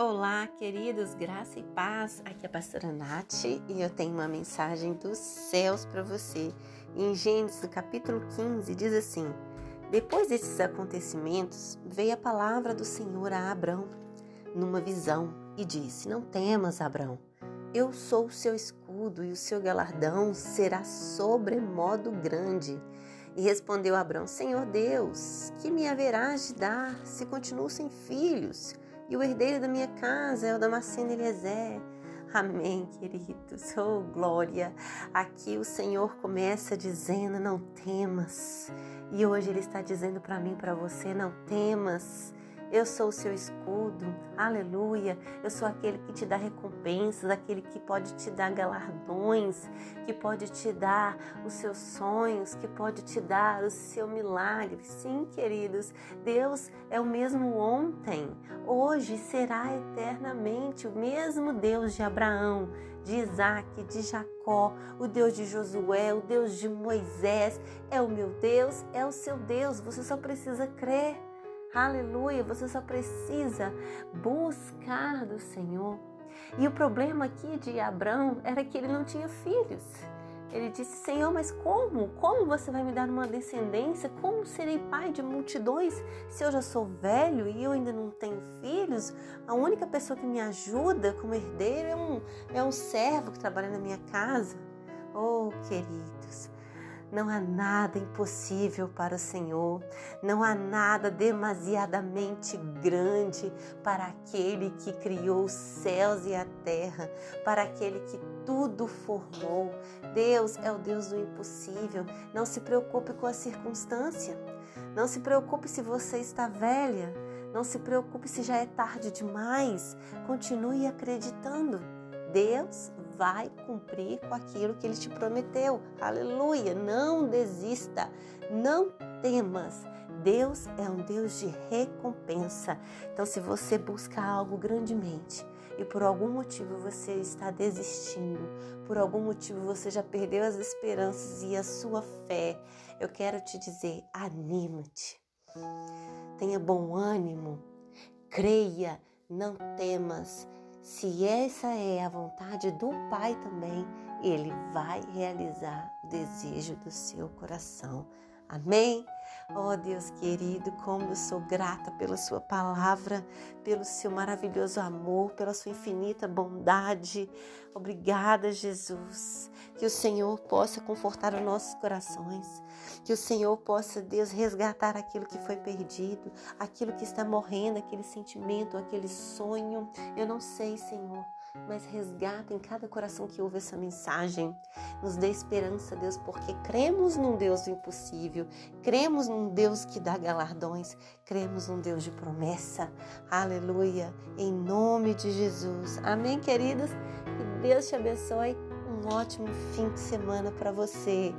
Olá, queridos, graça e paz. Aqui é a pastora Nath e eu tenho uma mensagem dos céus para você. Em Gênesis, capítulo 15, diz assim: Depois desses acontecimentos, veio a palavra do Senhor a Abrão numa visão e disse: Não temas, Abrão. Eu sou o seu escudo e o seu galardão será sobremodo grande. E respondeu Abrão: Senhor Deus, que me haverás de dar se continuo sem filhos? E o herdeiro da minha casa é o Damasceno Eliezer. Amém, queridos. Oh, glória. Aqui o Senhor começa dizendo: Não temas. E hoje Ele está dizendo para mim, para você: Não temas. Eu sou o seu escudo, aleluia. Eu sou aquele que te dá recompensas, aquele que pode te dar galardões, que pode te dar os seus sonhos, que pode te dar o seu milagre. Sim, queridos, Deus é o mesmo ontem, hoje será eternamente o mesmo Deus de Abraão, de Isaac, de Jacó, o Deus de Josué, o Deus de Moisés. É o meu Deus, é o seu Deus. Você só precisa crer. Aleluia, você só precisa buscar do Senhor. E o problema aqui de Abraão era que ele não tinha filhos. Ele disse: Senhor, mas como? Como você vai me dar uma descendência? Como serei pai de multidões se eu já sou velho e eu ainda não tenho filhos? A única pessoa que me ajuda como herdeiro é um, é um servo que trabalha na minha casa. Oh, queridos, não há nada impossível para o Senhor, não há nada demasiadamente grande para aquele que criou os céus e a terra, para aquele que tudo formou. Deus é o Deus do impossível. Não se preocupe com a circunstância, não se preocupe se você está velha, não se preocupe se já é tarde demais. Continue acreditando. Deus vai cumprir com aquilo que ele te prometeu. Aleluia! Não desista, não temas. Deus é um Deus de recompensa. Então, se você busca algo grandemente e por algum motivo você está desistindo, por algum motivo você já perdeu as esperanças e a sua fé, eu quero te dizer: anima-te, tenha bom ânimo, creia, não temas se essa é a vontade do Pai também, Ele vai realizar o desejo do seu coração. Amém? Oh Deus querido, como eu sou grata pela Sua palavra, pelo Seu maravilhoso amor, pela Sua infinita bondade. Obrigada, Jesus. Que o Senhor possa confortar os nossos corações. Que o Senhor possa, Deus, resgatar aquilo que foi perdido, aquilo que está morrendo, aquele sentimento, aquele sonho. Eu não sei, Senhor mas resgata em cada coração que ouve essa mensagem. Nos dê esperança, Deus, porque cremos num Deus impossível, cremos num Deus que dá galardões, cremos num Deus de promessa. Aleluia! Em nome de Jesus. Amém, queridos? Que Deus te abençoe. Um ótimo fim de semana para você.